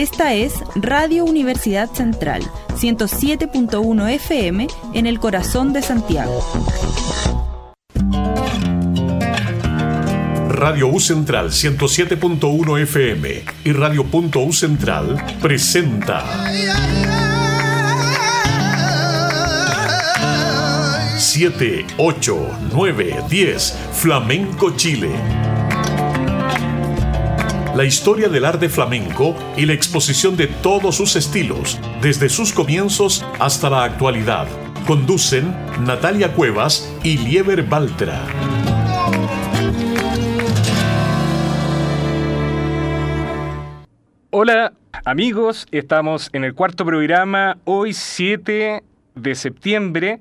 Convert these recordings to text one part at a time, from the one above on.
Esta es Radio Universidad Central, 107.1 FM en el corazón de Santiago. Radio U Central 107.1 FM y Radio U Central presenta 7, 8, 9, 10 Flamenco Chile la historia del arte flamenco y la exposición de todos sus estilos, desde sus comienzos hasta la actualidad. Conducen Natalia Cuevas y Lieber Baltra. Hola amigos, estamos en el cuarto programa, hoy 7 de septiembre,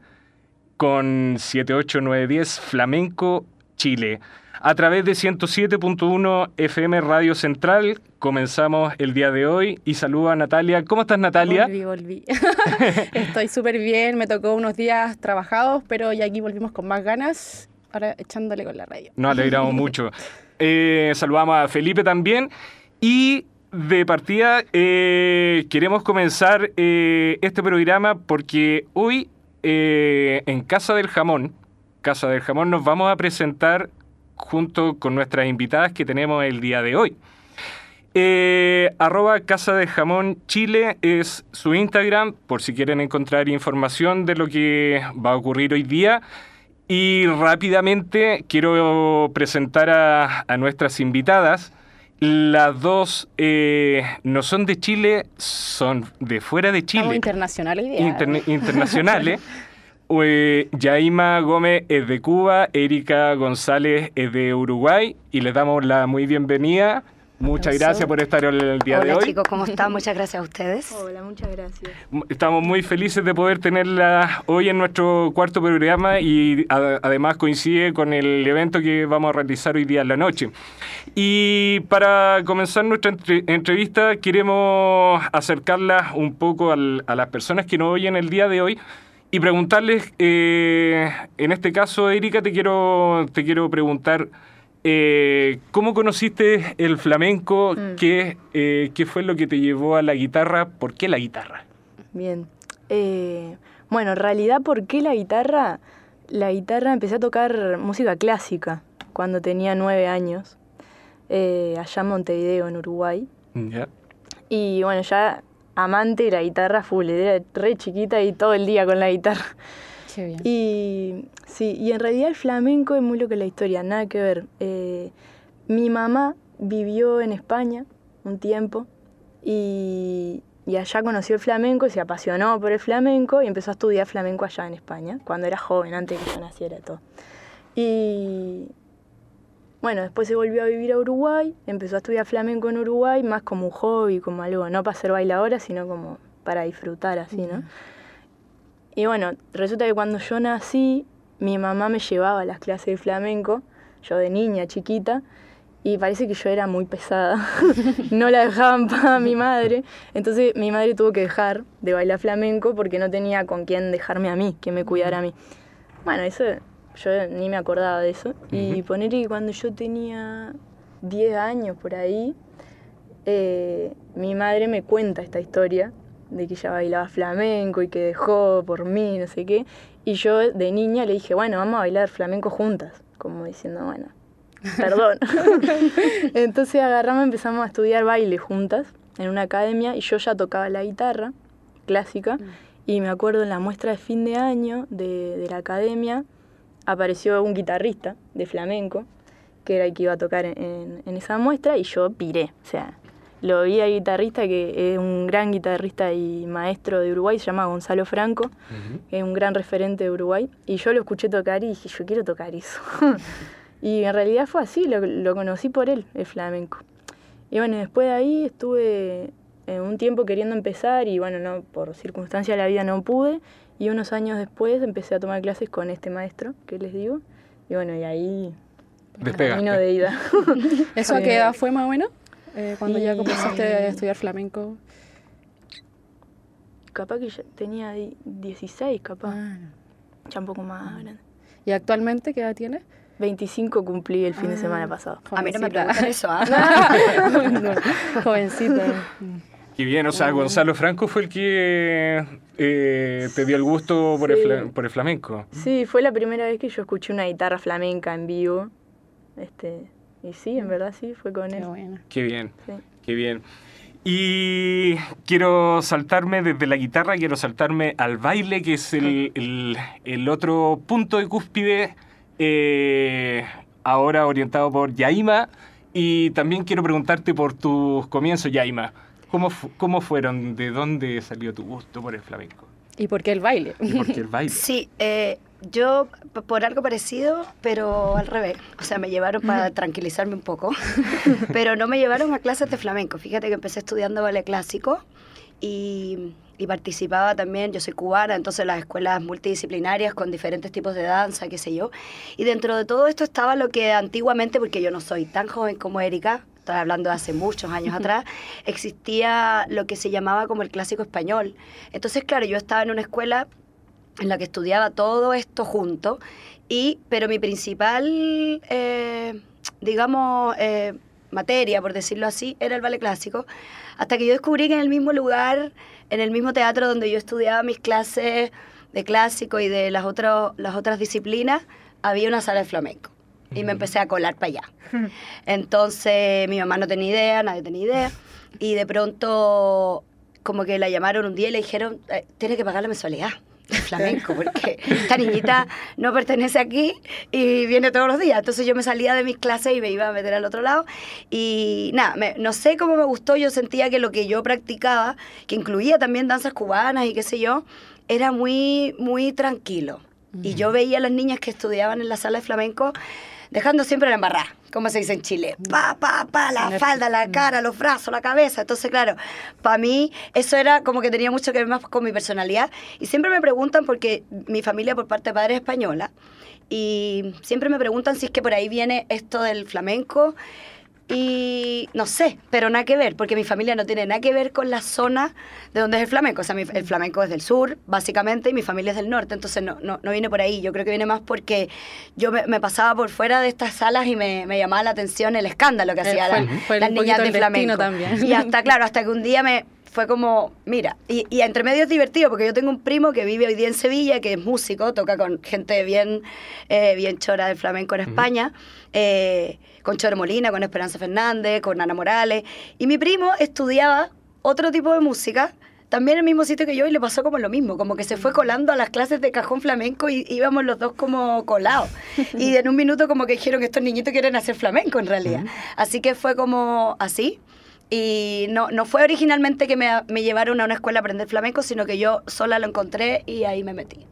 con 78910 Flamenco Chile. A través de 107.1 FM Radio Central comenzamos el día de hoy y saludo a Natalia. ¿Cómo estás Natalia? Volví, volví. Estoy súper bien, me tocó unos días trabajados, pero ya aquí volvimos con más ganas, ahora echándole con la radio. Nos alegramos mucho. Eh, saludamos a Felipe también y de partida eh, queremos comenzar eh, este programa porque hoy en Casa del Jamón, Casa del Jamón nos vamos a presentar junto con nuestras invitadas que tenemos el día de hoy. Eh, arroba Casa de Jamón Chile es su Instagram, por si quieren encontrar información de lo que va a ocurrir hoy día. Y rápidamente quiero presentar a, nuestras invitadas. Las dos eh, no son de Chile, son de fuera de Chile. internacionales. internacionales. Yaima Gómez es de Cuba, Erika González es de Uruguay y les damos la muy bienvenida. Muchas gracias por estar el día de hoy. Hola chicos, ¿cómo están? Muchas gracias a ustedes. Hola, muchas gracias. Estamos muy felices de poder tenerla hoy en nuestro cuarto programa y además coincide con el evento que vamos a realizar hoy día en la noche. Y para comenzar nuestra entrevista queremos acercarla un poco a las personas que nos oyen el día de hoy y preguntarles, eh, en este caso, Erika, te quiero, te quiero preguntar, eh, ¿cómo conociste el flamenco? Mm. ¿Qué, eh, ¿Qué fue lo que te llevó a la guitarra? ¿Por qué la guitarra? Bien. bueno, en realidad, ¿por qué la guitarra? La guitarra empecé a tocar música clásica cuando tenía nueve años, allá en Montevideo, en Uruguay. Y bueno, ya amante de la guitarra full, era re chiquita y todo el día con la guitarra. Qué bien. Y sí, y en realidad el flamenco es muy lo que la historia, nada que ver. Eh, mi mamá vivió en España un tiempo y, y, allá conoció el flamenco y se apasionó por el flamenco y empezó a estudiar flamenco allá en España, cuando era joven, antes de que yo naciera todo. Y, bueno, después se volvió a vivir a Uruguay, empezó a estudiar flamenco en Uruguay, más como un hobby, como algo, no para ser bailadora, sino como para disfrutar así, ¿no? Y bueno, resulta que cuando yo nací, mi mamá me llevaba a las clases de flamenco, yo de niña, chiquita, y parece que yo era muy pesada. no la dejaban para mi madre. Entonces mi madre tuvo que dejar de bailar flamenco porque no tenía con quién dejarme a mí, que me cuidara a mí. Bueno, eso yo ni me acordaba de eso. Y poner que cuando yo tenía 10 años por ahí, eh, mi madre me cuenta esta historia de que ella bailaba flamenco y que dejó por mí, no sé qué. Y yo de niña le dije, bueno, vamos a bailar flamenco juntas, como diciendo, bueno, perdón. Entonces agarramos, empezamos a estudiar baile juntas en una academia y yo ya tocaba la guitarra clásica. Mm. Y me acuerdo en la muestra de fin de año de, de la academia, apareció un guitarrista de flamenco, que era el que iba a tocar en, esa muestra, y yo piré. O sea, lo vi al guitarrista, que es un gran guitarrista y maestro de Uruguay, se llama Gonzalo Franco, es un gran referente de Uruguay, y yo lo escuché tocar y dije, yo quiero tocar eso. y en realidad fue así, lo, lo conocí por él, el flamenco. Y bueno, después de ahí estuve un tiempo queriendo empezar y bueno, no, por circunstancias de la vida no pude y unos años después empecé a tomar clases con este maestro que les digo. Y bueno, y ahí camino de ida. ¿Eso a qué edad fue más o menos? Eh, cuando ya comenzaste a estudiar flamenco. Capaz que ya tenía 16, capaz. Ah. Ya un poco más grande. ¿Y actualmente qué edad tienes? 25 cumplí el fin de semana ah, pasado. A mí no me preguntan eso, ¿ah? Jovencita. Qué bien, o sea, Gonzalo Franco fue el que eh, te dio el gusto por, Sí. el por el flamenco. Sí, fue la primera vez que yo escuché una guitarra flamenca en vivo. Este, y sí, en verdad sí, fue con Qué él. bueno. Qué bien, Sí. qué bien. Y quiero saltarme desde la guitarra, quiero saltarme al baile, que es el, el- el otro punto de cúspide, eh, ahora orientado por Yaima. Y también quiero preguntarte por tus comienzos, Yaima. ¿Cómo, fu- ¿Cómo fueron? ¿De dónde salió tu gusto por el flamenco? ¿Y por qué el baile? ¿Y por qué el baile? Sí, eh, yo por algo parecido, pero al revés. O sea, me llevaron para tranquilizarme un poco, pero no me llevaron a clases de flamenco. Fíjate que empecé estudiando ballet clásico y, y participaba también, yo soy cubana, entonces las escuelas multidisciplinarias con diferentes tipos de danza, qué sé yo. Y dentro de todo esto estaba lo que antiguamente, porque yo no soy tan joven como Erika, estoy hablando de hace muchos años atrás, existía lo que se llamaba como el clásico español. Entonces, claro, yo estaba en una escuela en la que estudiaba todo esto junto, y, pero mi principal, eh, digamos, eh, materia, por decirlo así, era el ballet clásico, hasta que yo descubrí que en el mismo lugar, en el mismo teatro donde yo estudiaba mis clases de clásico y de las, otros las otras disciplinas, había una sala de flamenco. Y me empecé a colar para allá. Entonces mi mamá no tenía idea, nadie tenía idea. Y de pronto como que la llamaron un día y le dijeron, eh, tiene que pagar la mensualidad de flamenco, porque esta niñita no pertenece aquí y viene todos los días. Entonces yo me salía de mis clases y me iba a meter al otro lado. Y nada, me- no sé cómo me gustó, yo sentía que lo que yo practicaba, que incluía también danzas cubanas y qué sé yo, era muy, muy tranquilo. Y yo veía a las niñas que estudiaban en la sala de flamenco dejando siempre la embarrada, como se dice en Chile. Pa, pa, pa, la falda, la cara, los brazos, la cabeza. Entonces, claro, para mí eso era como que tenía mucho que ver más con mi personalidad. Y siempre me preguntan, porque mi familia por parte de padre es española, y siempre me preguntan si es que por ahí viene esto del flamenco. Y no sé, pero nada que ver, porque mi familia no tiene nada que ver con la zona de donde es el flamenco. O sea, mi- el flamenco es del sur, básicamente, y mi familia es del norte, entonces no, no, no viene por ahí. Yo creo que viene más porque yo me, me pasaba por fuera de estas salas y me, me llamaba la atención el escándalo que Eh, hacían fue- las, niñas de flamenco. también. Y hasta, claro, hasta que un día me fue como, mira, y, y entre medio es divertido porque yo tengo un primo que vive hoy día en Sevilla, que es músico, toca con gente bien, eh, bien chora del flamenco en España, eh, con Choro Molina, con Esperanza Fernández, con Ana Morales, y mi primo estudiaba otro tipo de música, también en el mismo sitio que yo, y le pasó como lo mismo, como que se fue colando a las clases de cajón flamenco y íbamos los dos como colados. Y en un minuto como que dijeron que estos niñitos quieren hacer flamenco en realidad. Así que fue como así. Y no, no fue originalmente que me, me llevaron a una escuela a aprender flamenco, sino que yo sola lo encontré y ahí me metí.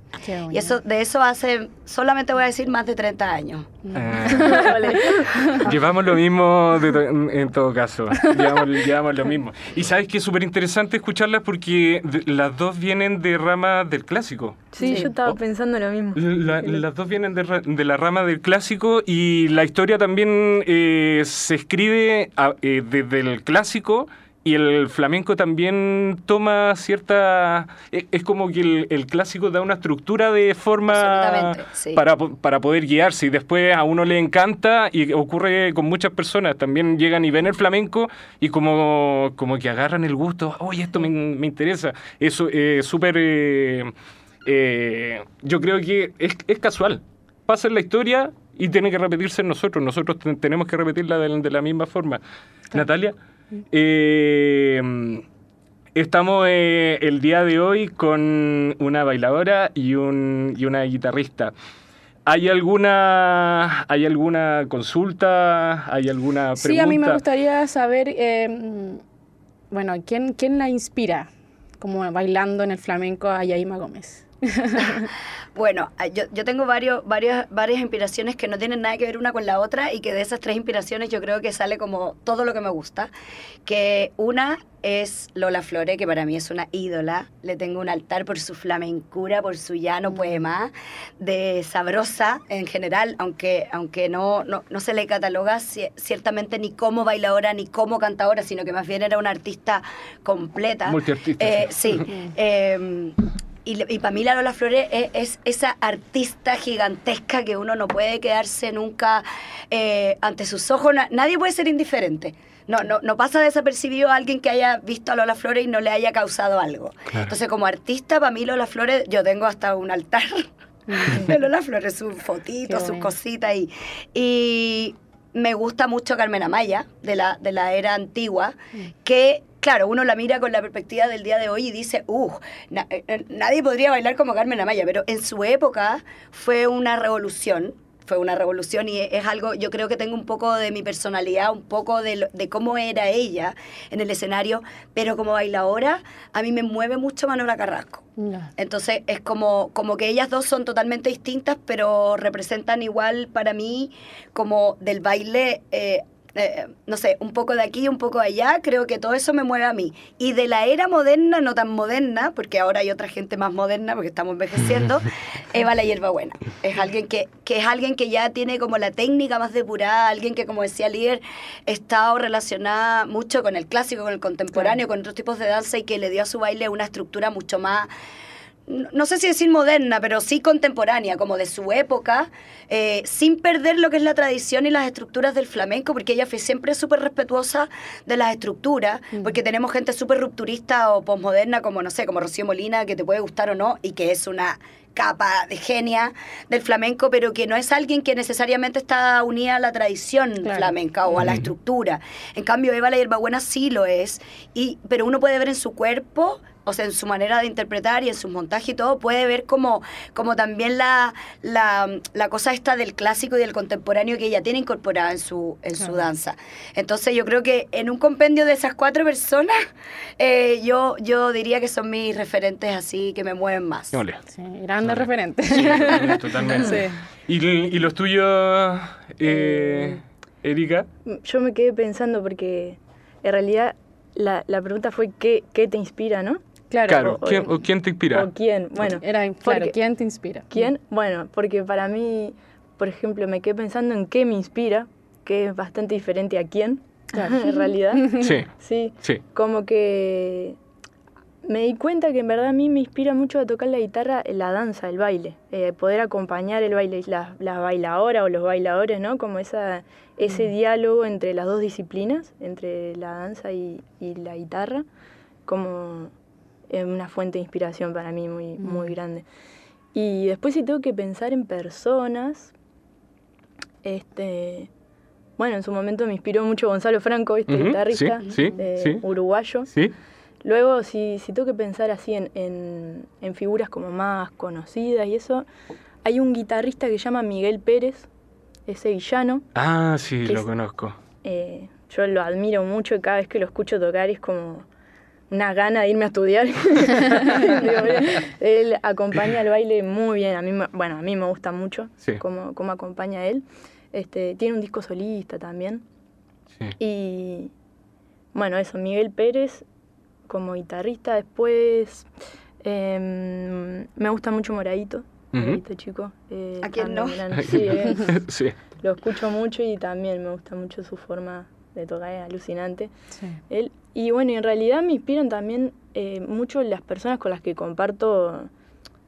Y eso de eso hace, solamente voy a decir, más de 30 años. Eh, llevamos lo mismo de to- en, todo caso. Llevamos, llevamos lo mismo. Y sabes que es súper interesante escucharlas porque las dos vienen de rama del clásico. Sí, Sí. yo estaba Oh. pensando lo mismo. La- las dos vienen de, la rama del clásico y la historia también eh, se escribe a- eh, desde el clásico y el flamenco también toma cierta... Es, es como que el, el clásico da una estructura de forma sí. para, para poder guiarse y después a uno le encanta y ocurre con muchas personas. También llegan y ven el flamenco y como, como que agarran el gusto, oye, esto me, me interesa. Eso es súper... eh, eh, yo creo que es, es casual. Pasa en la historia y tiene que repetirse en nosotros. Nosotros ten- tenemos que repetirla de, de la misma forma. Natalia, eh, estamos eh, el día de hoy con una bailadora y, un, y una guitarrista. ¿Hay alguna, ¿Hay alguna consulta? ¿Hay alguna pregunta? Sí, a mí me gustaría saber, eh, mm, bueno, ¿quién, ¿quién la inspira como bailando en el flamenco a Yaima Gómez? Bueno, ah, yo, yo tengo varios, varias, varias inspiraciones que no tienen nada que ver una con la otra y que de esas tres inspiraciones yo creo que sale como todo lo que me gusta. Que una es Lola Flore, que para mí es una ídola. Le tengo un altar por su flamencura, por su llano poema, de sabrosa en general, aunque, aunque no, no, no se le cataloga ci- ciertamente ni como bailadora ni como cantadora, sino que más bien era una artista completa. Multiartista, Eh, sí. sí. Eh, y, para mí la Lola Flores es, esa artista gigantesca que uno no puede quedarse nunca eh, ante sus ojos. nadie puede ser indiferente. No, no, no pasa desapercibido a alguien que haya visto a Lola Flores y no le haya causado algo. Entonces, como artista, para mí Lola Flores, yo tengo hasta un altar de Lola Flores, sus fotitos, sus cositas. Y, y me gusta mucho Carmen Amaya, de la, de la era antigua, mm. que claro, uno la mira con la perspectiva del día de hoy y dice, uh, nadie podría bailar como Carmen Amaya, pero en su época fue una revolución fue una revolución y es algo, yo creo que tengo un poco de mi personalidad, un poco de, de cómo era ella en el escenario, pero como bailadora, a mí me mueve mucho Manuela Carrasco. Entonces es como, como que ellas dos son totalmente distintas, pero representan igual para mí como del baile eh, eh, no sé, un poco de aquí, un poco de allá, creo que todo eso me mueve a mí. Y de la era moderna, no tan moderna, porque ahora hay otra gente más moderna, porque estamos envejeciendo, Eva la hierbabuena. Es alguien que, que es alguien que ya tiene como la técnica más depurada, alguien que, como decía Líder, está relacionada mucho con el clásico, con el contemporáneo, con otros tipos de danza y que le dio a su baile una estructura mucho más no sé si decir moderna, pero sí contemporánea, como de su época, eh, sin perder lo que es la tradición y las estructuras del flamenco, porque ella fue siempre súper respetuosa de las estructuras, mm. porque tenemos gente súper rupturista o posmoderna, como no sé, como Rocío Molina, que te puede gustar o no, y que es una capa de genia del flamenco, pero que no es alguien que necesariamente está unida a la tradición flamenca o a la estructura. En cambio, Eva la Hierbabuena sí lo es, y, pero uno puede ver en su cuerpo o sea, en su manera de interpretar y en su montaje y todo, puede ver como, como también la, la, cosa esta del clásico y del contemporáneo que ella tiene incorporada en su, en su danza. Entonces yo creo que en un compendio de esas cuatro personas, eh, yo, yo diría que son mis referentes así que me mueven más. Sí, grandes referentes. totalmente. ¿Y, los tuyos, eh, Erika? Yo me quedé pensando porque en realidad la, la pregunta fue ¿qué, qué te inspira, ¿no? Claro, ¿quién, te inspira? O quién, bueno. Era, claro, ¿quién te inspira? ¿Quién? Bueno, porque para mí, por ejemplo, me quedé pensando en qué me inspira, que es bastante diferente a quién, en realidad. Sí. sí. Sí. Como que me di cuenta que en verdad a mí me inspira mucho a tocar la guitarra la danza, el baile, eh, poder acompañar el baile, las la bailadoras o los bailadores, ¿no? Como esa, ese mm. diálogo entre las dos disciplinas, entre la danza y, y la guitarra, como es una fuente de inspiración para mí muy, muy grande. Y después si tengo que pensar en personas, este, bueno, en su momento me inspiró mucho Gonzalo Franco, este guitarrista uruguayo. Luego, si, si tengo que pensar así en, en, figuras como más conocidas y eso, hay un guitarrista que se llama Miguel Pérez, ese villano. Ah, sí, lo conozco. Eh, yo lo admiro mucho y cada vez que lo escucho tocar es como una gana de irme a estudiar. él acompaña el baile muy bien. A mí, bueno, a mí me gusta mucho cómo, cómo, acompaña él. Este, tiene un disco solista también. Y bueno, eso, Miguel Pérez como guitarrista. Después em, me gusta mucho Moradito. Moradito chico. Eh, ¿A quién no? Eh, sí, Lo escucho mucho y también me gusta mucho su forma de tocar, es alucinante. Él y bueno, en realidad me inspiran también eh, mucho las personas con las que comparto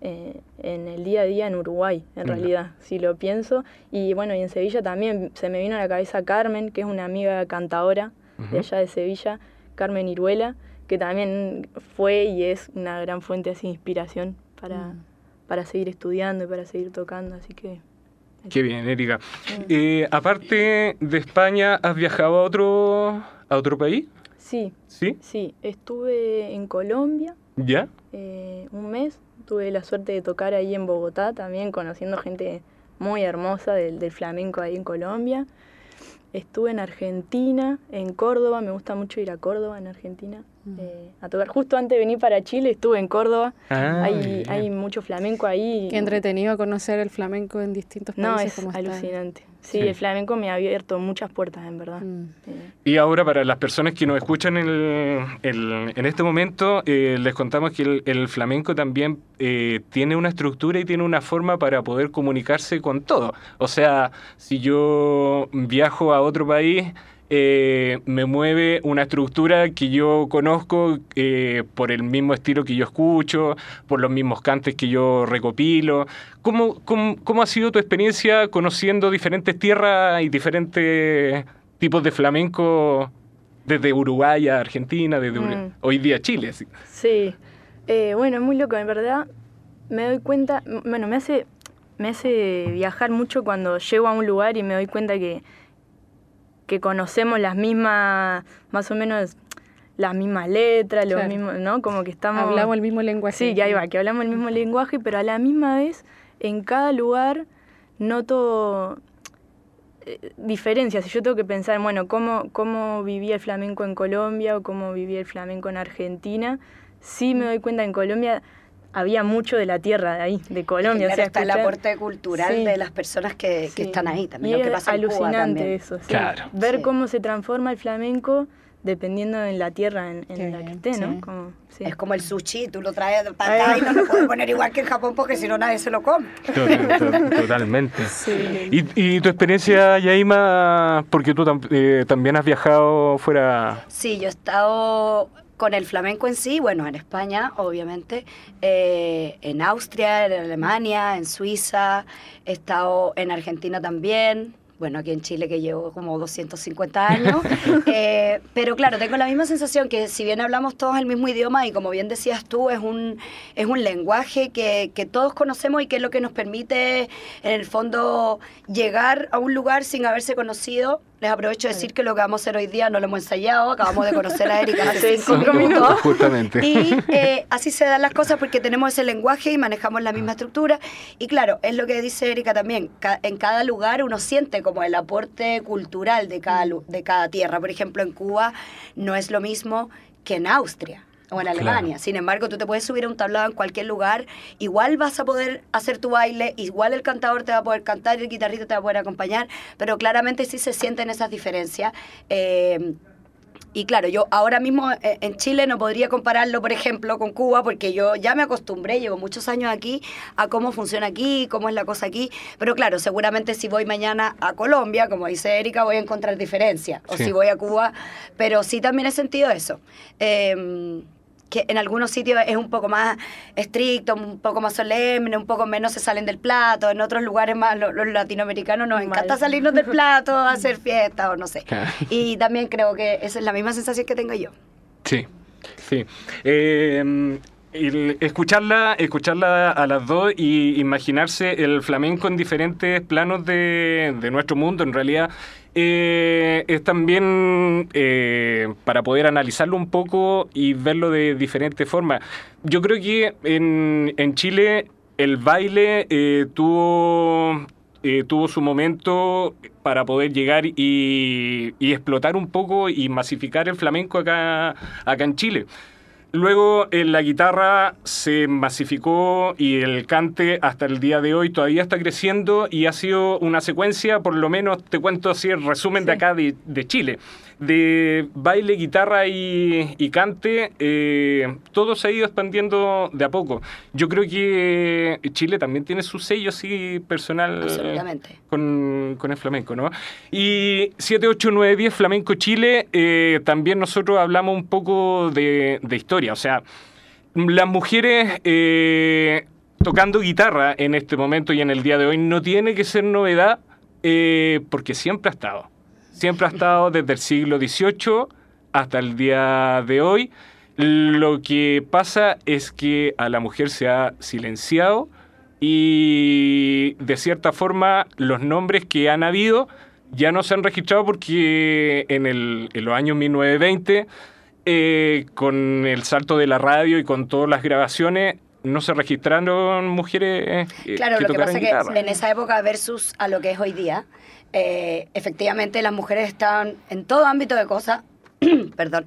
eh, en el día a día en Uruguay, en realidad, si lo pienso. Y bueno, y en Sevilla también se me vino a la cabeza Carmen, que es una amiga cantadora de allá de Sevilla, Carmen Iruela, que también fue y es una gran fuente de inspiración para, mm. para seguir estudiando y para seguir tocando, así que... Qué bien, Erika. Eh, aparte de España, ¿has viajado a otro, a otro país? Sí. ¿Sí? Sí, estuve en Colombia. ¿Ya? Eh, un mes. Tuve la suerte de tocar ahí en Bogotá también, conociendo gente muy hermosa del, del flamenco ahí en Colombia. Estuve en Argentina, en Córdoba, me gusta mucho ir a Córdoba, en Argentina. Eh, a tocar. Justo antes de venir para Chile estuve en Córdoba. Ah, hay, hay mucho flamenco ahí. Qué entretenido conocer el flamenco en distintos países. No, es alucinante. Sí, el flamenco me ha abierto muchas puertas, en verdad. Mm. Y ahora, para las personas que nos escuchan en, en este momento, eh, les contamos que el, flamenco también eh, tiene una estructura y tiene una forma para poder comunicarse con todo. O sea, si yo viajo a otro país eh, me mueve una estructura que yo conozco eh, por el mismo estilo que yo escucho, por los mismos cantes que yo recopilo. ¿Cómo, cómo, cómo ha sido tu experiencia conociendo diferentes tierras y diferentes tipos de flamenco desde Uruguay a Argentina, desde Mm. hoy día Chile? así? Sí, Eh, bueno, es muy loco, en verdad me doy cuenta, bueno, me hace, me hace viajar mucho cuando llego a un lugar y me doy cuenta que, que conocemos las mismas, más o menos las mismas letras, los mismos, ¿no? Como que estamos... Hablamos el mismo lenguaje. Sí, que ahí va, que hablamos el mismo lenguaje, pero a la misma vez, en cada lugar noto eh, diferencias. Si yo tengo que pensar, bueno, cómo, cómo vivía el flamenco en Colombia o cómo vivía el flamenco en Argentina, sí me doy cuenta en Colombia había mucho de la tierra de ahí, de Colombia. Claro, o sea, está el aporte cultural Sí. de las personas que, que están ahí, también Y lo que es pasa en Cuba alucinante también. eso, sí. Claro. Ver Sí. cómo se transforma el flamenco dependiendo en la tierra en, en la que esté, ¿no? sí. Como- sí. Es como el sushi, tú lo traes para acá y no lo puedes poner igual que en Japón porque si no nadie se lo come. Total- to- Totalmente. Sí. ¿Y, y tu experiencia, Yaima, porque tú tam- eh, también has viajado fuera? Sí, yo he estado con el flamenco en sí, bueno, en España, obviamente, eh, en Austria, en Alemania, en Suiza, he estado en Argentina también, bueno, aquí en Chile que llevo como 250 años, Eh, pero claro, tengo la misma sensación que si bien hablamos todos el mismo idioma y como bien decías tú, es un, es un lenguaje que, que todos conocemos y que es lo que nos permite en el fondo llegar a un lugar sin haberse conocido. Les aprovecho de decir que lo que vamos a hacer hoy día no lo hemos ensayado, acabamos de conocer a Erika hace cinco minutos. Justamente. Y eh, así se dan las cosas porque tenemos ese lenguaje y manejamos la misma estructura. Y claro, es lo que dice Erika también, ca- en cada lugar uno siente como el aporte cultural de cada, de cada tierra. Por ejemplo, en Cuba no es lo mismo que en Austria o en Claro. Alemania. Sin embargo, tú te puedes subir a un tablado en cualquier lugar, igual vas a poder hacer tu baile, igual el cantador te va a poder cantar y el guitarrista te va a poder acompañar, pero claramente sí se sienten esas diferencias. Eh, y claro, yo ahora mismo eh, en Chile no podría compararlo, por ejemplo, con Cuba, porque yo ya me acostumbré, llevo muchos años aquí, a cómo funciona aquí, cómo es la cosa aquí. Pero claro, seguramente si voy mañana a Colombia, como dice Erika, voy a encontrar diferencias. O Sí. si voy a Cuba, pero sí también he sentido eso. Eh, que en algunos sitios es un poco más estricto, un poco más solemne, un poco menos se salen del plato, en otros lugares más lo- los, latinoamericanos nos Mal. encanta salirnos del plato, hacer fiestas o no sé. Y también creo que esa es la misma sensación que tengo yo. Sí, sí. Eh, el escucharla, escucharla a las dos y imaginarse el flamenco en diferentes planos de, de nuestro mundo, en realidad, eh, es también eh, para poder analizarlo un poco y verlo de diferentes formas. Yo creo que en, en Chile el baile eh, tuvo, eh, tuvo su momento para poder llegar y, y explotar un poco y masificar el flamenco acá, acá en Chile. Luego en la guitarra se masificó y el cante hasta el día de hoy todavía está creciendo y ha sido una secuencia, por lo menos te cuento así el resumen de acá de, de Chile, de baile, guitarra y, y cante, eh, todo se ha ido expandiendo de a poco. Yo creo que Chile también tiene su sello así personal con, con el flamenco, ¿no? Y 7, 8, 9, 10 Flamenco Chile, eh, también nosotros hablamos un poco de, de historia, o sea, las mujeres eh, tocando guitarra en este momento y en el día de hoy no tiene que ser novedad eh, porque siempre ha estado, siempre ha estado desde el siglo XVIII hasta el día de hoy. Lo que pasa es que a la mujer se ha silenciado y de cierta forma los nombres que han habido ya no se han registrado porque en, el- en los años 1920, eh, con el salto de la radio y con todas las grabaciones, no se registraron mujeres eh, Claro, que lo que pasa es que en esa época versus a lo que es hoy día, eh, efectivamente las mujeres estaban en todo ámbito de cosas, perdón,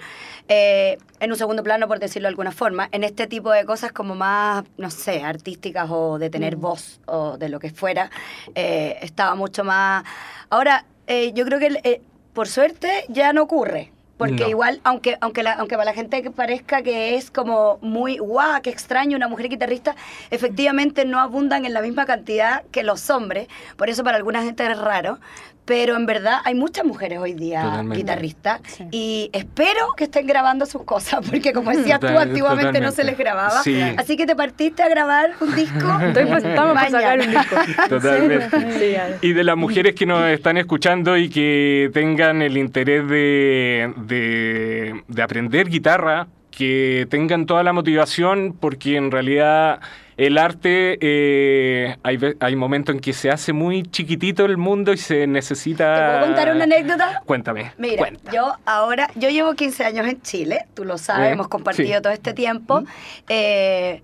eh, en un segundo plano, por decirlo de alguna forma, en este tipo de cosas como más, no sé, artísticas o de tener voz o de lo que fuera, eh, estaba mucho más... Ahora, eh, yo creo que eh, por suerte ya no ocurre. Porque No. igual, aunque, aunque, la- aunque para la gente que parezca que es como muy guau, qué extraño una mujer guitarrista, efectivamente no abundan en la misma cantidad que los hombres. Por eso para alguna gente es raro. Pero en verdad hay muchas mujeres hoy día Totalmente. guitarristas Sí. y espero que estén grabando sus cosas, porque como decías tú, antiguamente no se les grababa. Sí. Así que te partiste a grabar un disco. Estoy pues, estamos por sacar un disco. Totalmente. Y de las mujeres que nos están escuchando y que tengan el interés de, de, de aprender guitarra, que tengan toda la motivación, porque en realidad el arte, eh, hay, hay momentos en que se hace muy chiquitito el mundo y se necesita... ¿Te puedo contar una anécdota? Cuéntame. Mira, cuenta. yo ahora, yo llevo 15 años en Chile, tú lo sabes, Eh, hemos compartido sí. todo este tiempo. Eh,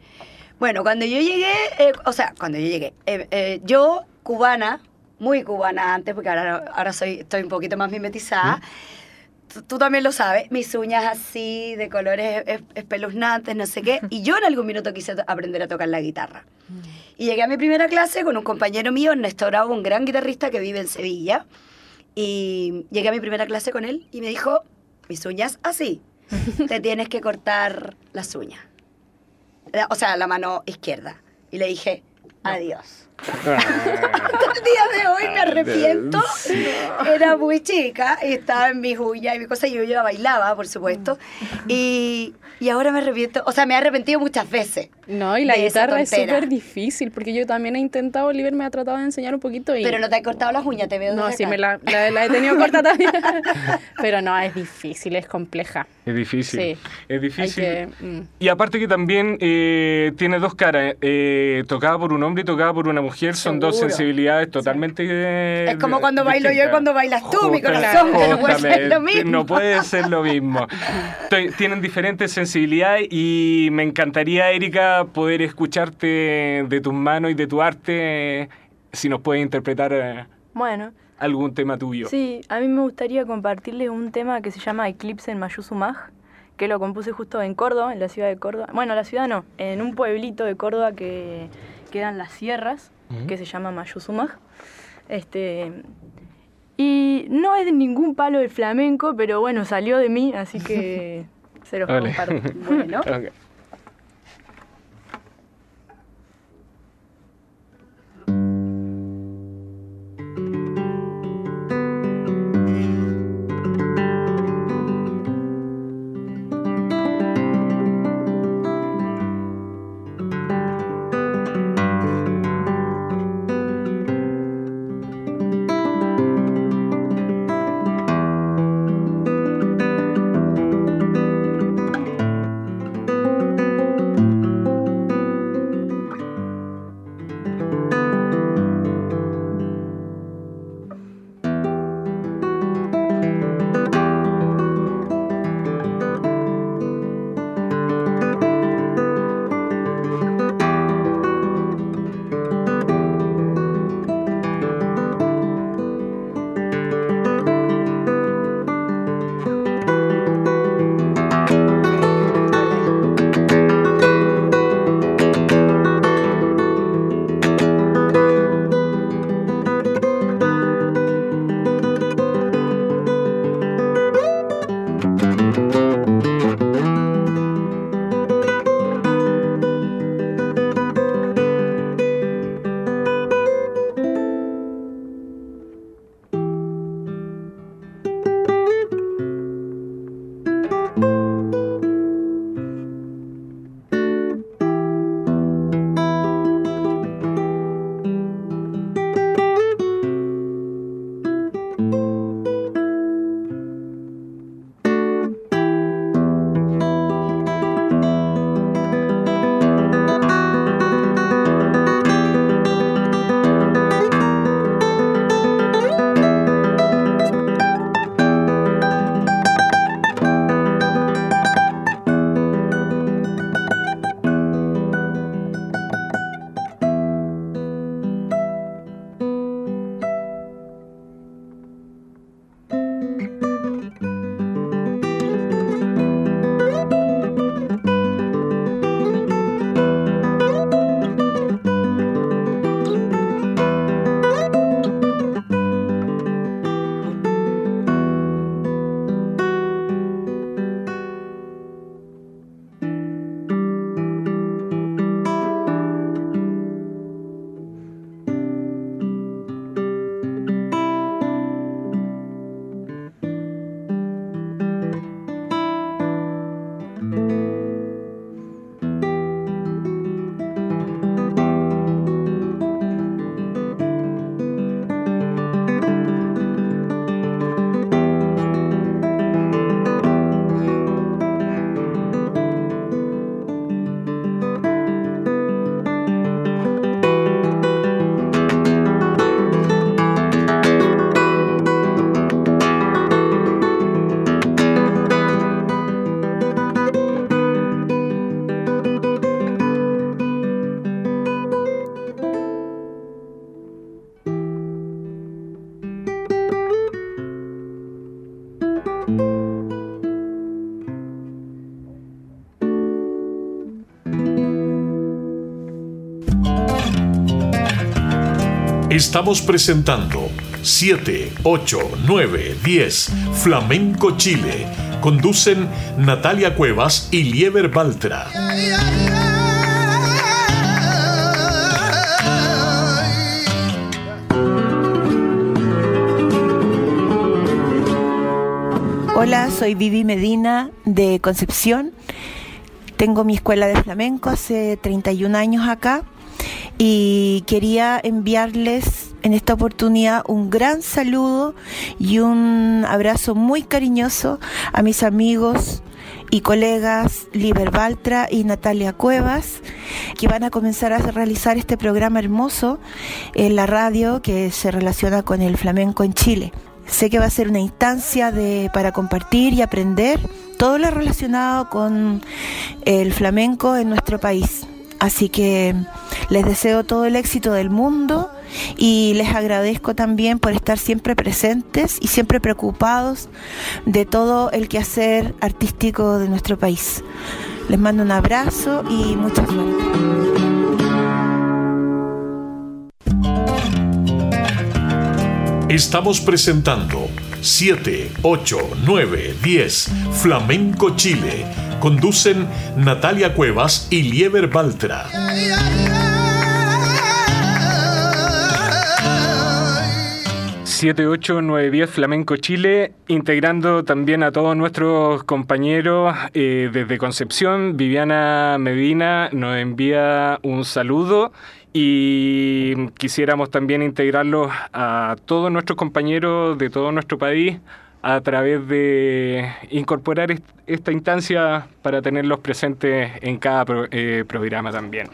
bueno, cuando yo llegué, eh, o sea, cuando yo llegué, yo, cubana, muy cubana antes, porque ahora, ahora soy, estoy un poquito más mimetizada, tú, tú también lo sabes, mis uñas así, de colores es- espeluznantes, no sé qué, y yo en algún minuto quise aprender a tocar la guitarra. Y llegué a mi primera clase con un compañero mío, Ernesto Bravo, un gran guitarrista que vive en Sevilla. Y llegué a mi primera clase con él y me dijo, mis uñas así, te tienes que cortar las uñas. O sea, la mano izquierda. Y le dije, adiós. Hasta el día de hoy me arrepiento. Era muy chica y estaba en mis uñas y mi cosa. y Yo ya bailaba, por supuesto. Y, y ahora me arrepiento. O sea, me he arrepentido muchas veces. No, y la guitarra es súper difícil, porque yo también he intentado, Oliver me ha tratado de enseñar un poquito y... Pero no te he cortado las uñas, te veo No, sí, acá. me la, la- la he tenido corta también. Pero no, es difícil, es compleja. Es difícil. Sí. Es difícil. que... mm. Y aparte que también eh, tiene dos caras, eh, tocada por un hombre y tocada por una mujer, son dos sensibilidades totalmente eh, Es como cuando bailo yo y cuando bailas tú, mi corazón, que no puede ser lo mismo. No puede ser lo mismo. Tienen diferentes sensibilidades y me encantaría, Erika, poder escucharte de tus manos y de tu arte, si nos puedes interpretar eh, Bueno, algún tema tuyo. sí, a mí me gustaría compartirles un tema que se llama Eclipse en Mayuzumaj, que lo compuse justo en Córdoba, en la ciudad de Córdoba. Bueno, la ciudad no, en un pueblito de Córdoba que quedan las sierras, que se llama Mayuzumaj. Este, y no es de ningún palo del flamenco, pero bueno, salió de mí, así que se los Vale. comparto. Bueno. Estamos presentando 7, 8, 9, 10 Flamenco Chile. Conducen Natalia Cuevas y Lieber Baltra. Hola, soy Vivi Medina de Concepción. Tengo mi escuela de flamenco hace 31 años acá y quería enviarles en esta oportunidad un gran saludo y un abrazo muy cariñoso a mis amigos y colegas Liber Baltra y Natalia Cuevas, que van a comenzar a realizar este programa hermoso en la radio que se relaciona con el flamenco en Chile. Sé que va a ser una instancia de, para compartir y aprender todo lo relacionado con el flamenco en nuestro país. Así que les deseo todo el éxito del mundo y les agradezco también por estar siempre presentes y siempre preocupados de todo el quehacer artístico de nuestro país. Les mando un abrazo y mucha suerte. Estamos presentando 7, 8, 9, 10 Flamenco Chile. Conducen Natalia Cuevas y Lieber Baltra. 7, 8, 9, 10 Flamenco Chile, integrando también a todos nuestros compañeros eh, desde Concepción. Viviana Medina nos envía un saludo y quisiéramos también integrarlos a todos nuestros compañeros de todo nuestro país a través de incorporar esta instancia para tenerlos presentes en cada eh, programa también.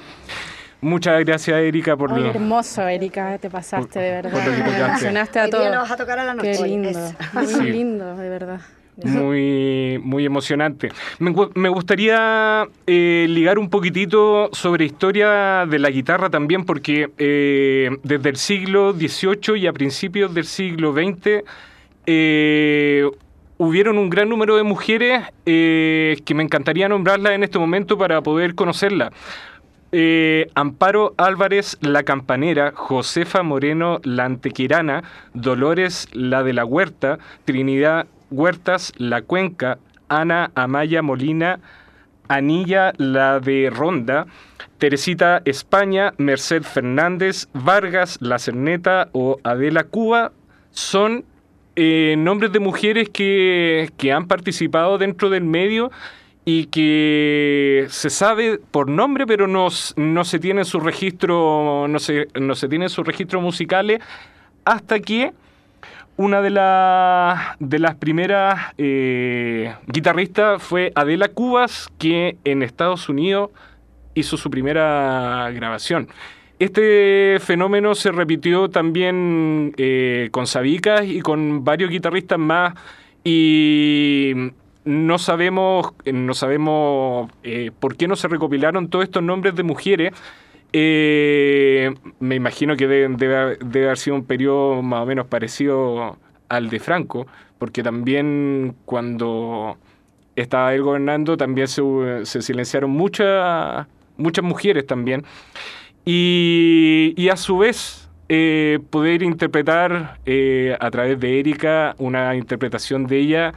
Muchas gracias, Erika, por lo hermoso, Erika, te pasaste, de verdad. Me emocionaste a todos. vas a tocar a la noche. Qué lindo, muy lindo, de verdad muy, muy emocionante. Me, gustaría eh, ligar un poquitito sobre historia de la guitarra también, porque eh, desde el siglo XVIII y a principios del siglo XX eh, hubieron un gran número de mujeres que me encantaría nombrarlas en este momento para poder conocerlas. Amparo Álvarez la Campanera, Josefa Moreno la Antequirana, Dolores la de la Huerta, Trinidad Huertas, La Cuenca, Ana Amaya Molina, Anilla La de Ronda, Teresita España, Merced Fernández, Vargas La Cerneta o Adela Cuba son eh, nombres de mujeres que, han participado dentro del medio y que se sabe por nombre, pero no, no se tiene su registro, no se, no se tiene sus registros hasta que una de, de las primeras eh, guitarristas fue Adela Cubas, que en Estados Unidos hizo su primera grabación. Este fenómeno se repitió también eh, con Sabicas y con varios guitarristas más y no sabemos, no sabemos eh, por qué no se recopilaron todos estos nombres de mujeres, eh, me imagino que debe, haber sido un periodo más o menos parecido al de Franco, porque también cuando estaba él gobernando también se, silenciaron muchas muchas mujeres también. Y, a su vez eh, poder interpretar a través de Erika una interpretación de ella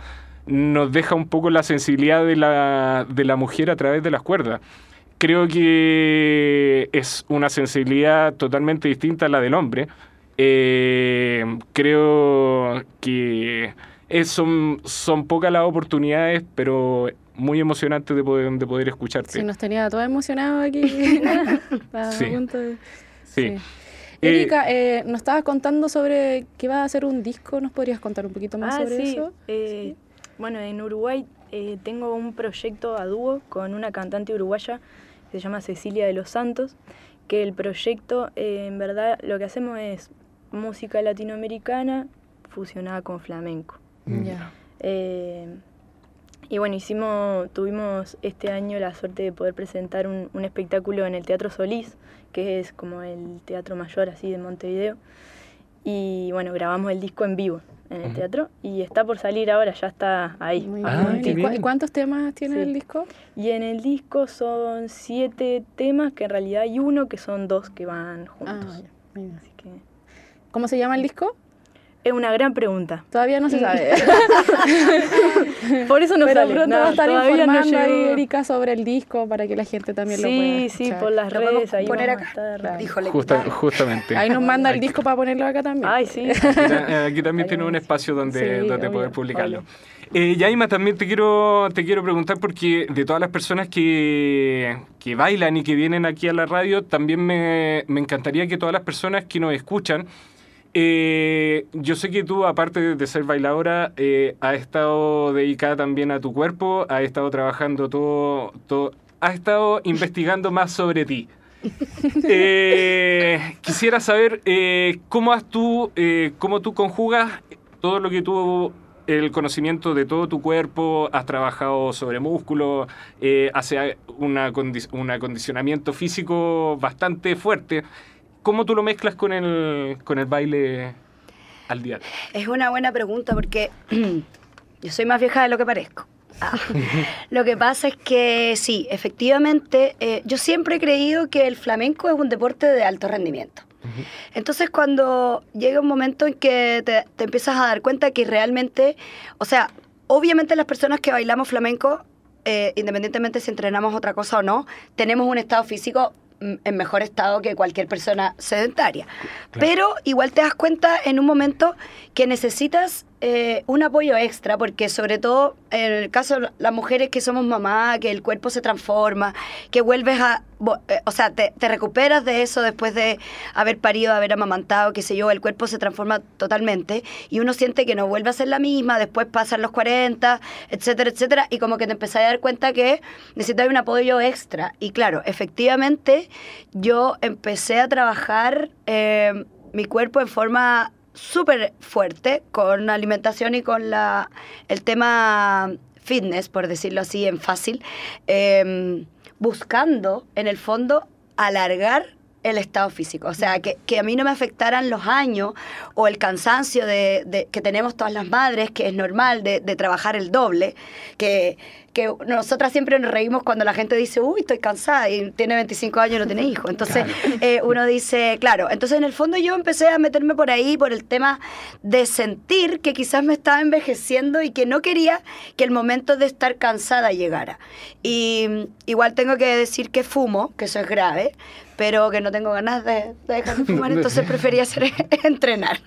nos deja un poco la sensibilidad de la, de la mujer a través de las cuerdas creo que es una sensibilidad totalmente distinta a la del hombre. Eh, creo que son, son pocas las oportunidades, pero muy emocionante de poder, de poder escucharte. Sí, nos tenía todo emocionado aquí. sí. Erika, eh, nos estabas contando sobre que va a hacer un disco, ¿nos podrías contar un poquito más ah, sobre eso? Eh, bueno, en Uruguay tengo un proyecto a dúo con una cantante uruguaya se llama Cecilia de los Santos, que el proyecto eh, en verdad lo que hacemos es música latinoamericana fusionada con flamenco. Mm. Eh, y bueno, hicimos, tuvimos este año la suerte de poder presentar un, un, espectáculo en el Teatro Solís, que es como el teatro mayor así de Montevideo. Y bueno, grabamos el disco en vivo en el teatro y está por salir ahora, ya está ahí. Ah, ¿Cuántos temas tiene el disco? Y en el disco son siete temas, que en realidad hay uno que son dos que van juntos. Ah, Así que ¿Cómo se llama el disco? Es una gran pregunta. Todavía no se sabe. Por eso no Pero sale. pronto No, va a estar no informando ahí llegó. Erika sobre el disco para que la gente también lo pueda Sí, sí, por las Lo redes ahí poner acá. estar. Híjole, Justa- qué tal. justamente. Ahí nos manda el disco para ponerlo acá también. Ay, sí. Aquí, ta- aquí también tiene un espacio donde, Sí, donde obvio, poder publicarlo. obvio. Eh, Yaima, también te quiero, te quiero preguntar porque de todas las personas que, que bailan y que vienen aquí a la radio, también me, me encantaría que todas las personas que nos escuchan, eh, yo sé que tú, aparte de- ser bailadora, eh, has estado dedicada también a tu cuerpo, has estado trabajando todo, todo has estado investigando más sobre ti. Eh, quisiera saber eh, cómo has tú, eh, cómo tú conjugas todo lo que tú, el conocimiento de todo tu cuerpo, has trabajado sobre músculo, eh, hace una condi- un acondicionamiento físico bastante fuerte. ¿Cómo tú lo mezclas con el, con el baile al día? Es una buena pregunta porque yo soy más vieja de lo que parezco. Ah. Lo que pasa es que sí, efectivamente, eh, yo siempre he creído que el flamenco es un deporte de alto rendimiento. Entonces cuando llega un momento en que te, te empiezas a dar cuenta que realmente, o sea, obviamente las personas que bailamos flamenco, eh, independientemente si entrenamos otra cosa o no, tenemos un estado físico en mejor estado que cualquier persona sedentaria. Pero igual te das cuenta en un momento que necesitas eh, un apoyo extra, porque sobre todo en el caso de las mujeres que somos mamá, que el cuerpo se transforma, que vuelves a, eh, o sea, te, te recuperas de eso después de haber parido, haber amamantado, qué sé yo, el cuerpo se transforma totalmente y uno siente que no vuelve a ser la misma, después pasan los 40, etcétera, etcétera, y como que te empezás a dar cuenta que necesitas un apoyo extra. Y claro, efectivamente, yo empecé a trabajar eh, mi cuerpo en forma súper fuerte con la alimentación y con la, el tema fitness, por decirlo así, en fácil, eh, buscando en el fondo alargar el estado físico, o sea, que, que a mí no me afectaran los años o el cansancio de, de- que tenemos todas las madres, que es normal de, de trabajar el doble, que, que nosotras siempre nos reímos cuando la gente dice, uy, estoy cansada y tiene 25 años y no tiene hijos. Entonces eh, uno dice, claro, entonces en el fondo yo empecé a meterme por ahí por el tema de sentir que quizás me estaba envejeciendo y que no quería que el momento de estar cansada llegara. Y mm, igual tengo que decir que fumo, que eso es grave, pero que no tengo ganas de, de dejar de fumar, entonces prefería hacer entrenar.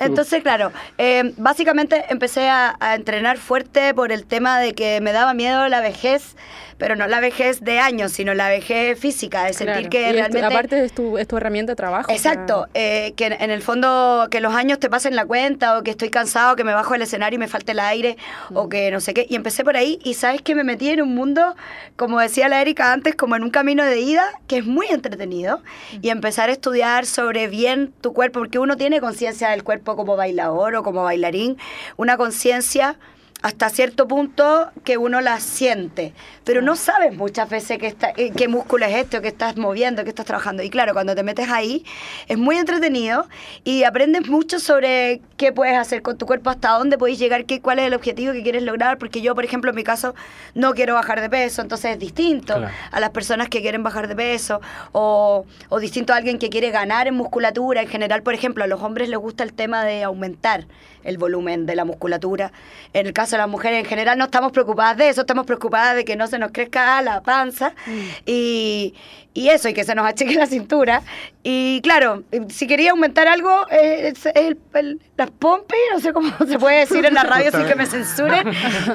Entonces, claro, eh, básicamente empecé a, a entrenar fuerte por el tema de que me daba miedo la vejez, pero no la vejez de años, sino la vejez física, de sentir Claro. que Y es tu- realmente... aparte es tu, es tu herramienta de trabajo. o sea, Exacto, eh, que en, en el fondo que los años te pasen la cuenta o que estoy cansado, que me bajo del escenario y me falte el aire o que no sé qué. Y empecé por ahí y sabes que me metí en un mundo, como decía la Erika antes, como en un camino de ida que es muy entretenido y empezar a estudiar sobre bien tu cuerpo, porque uno tiene conciencia del cuerpo como bailador o como bailarín, una conciencia hasta cierto punto que uno la siente, pero no sabes muchas veces qué, está, eh, qué músculo es este, o qué estás moviendo, qué estás trabajando. Y claro, cuando te metes ahí es muy entretenido y aprendes mucho sobre qué puedes hacer con tu cuerpo, hasta dónde puedes llegar, qué, cuál es el objetivo que quieres lograr, porque yo, por ejemplo, en mi caso, no quiero bajar de peso, entonces es distinto Claro. a las personas que quieren bajar de peso o, o distinto a alguien que quiere ganar en musculatura. En general, por ejemplo, a los hombres les gusta el tema de aumentar el volumen de la musculatura. En el caso de las mujeres, en general, no estamos preocupadas de eso, estamos preocupadas de que no se nos crezca la panza y, y eso, y que se nos achique la cintura. Y claro, si quería aumentar algo, eh, es el- el- las pompis, no sé cómo se puede decir en la radio sin que me censuren.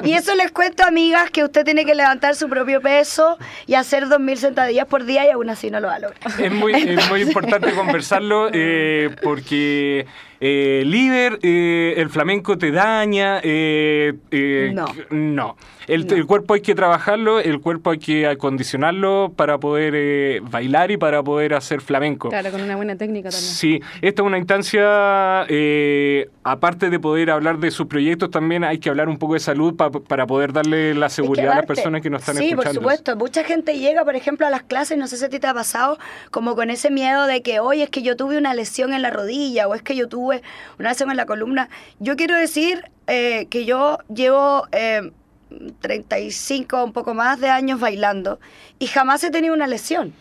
Y eso les cuento, amigas, que usted tiene que levantar su propio peso y hacer 2.000 sentadillas por día y aún así no lo va a lograr. Es muy, es muy importante conversarlo eh, porque eh, líder, eh, el flamenco te daña. eh, eh, No. no. El, el cuerpo hay que trabajarlo, el cuerpo hay que acondicionarlo para poder bailar y para poder hacer flamenco. Claro, con una buena técnica también. Sí, esta es una instancia, eh, aparte de poder hablar de sus proyectos, también hay que hablar un poco de salud pa- para poder darle la Es que seguridad a las personas que nos están sí, escuchando. por supuesto. Mucha gente llega, por ejemplo, a las clases, no sé si a ti te ha pasado, como con ese miedo de que, oye, es que yo tuve una lesión en la rodilla o es que yo tuve una lesión en la columna. Yo quiero decir eh, que yo llevo eh, 35, un poco más de años bailando y jamás he tenido una lesión.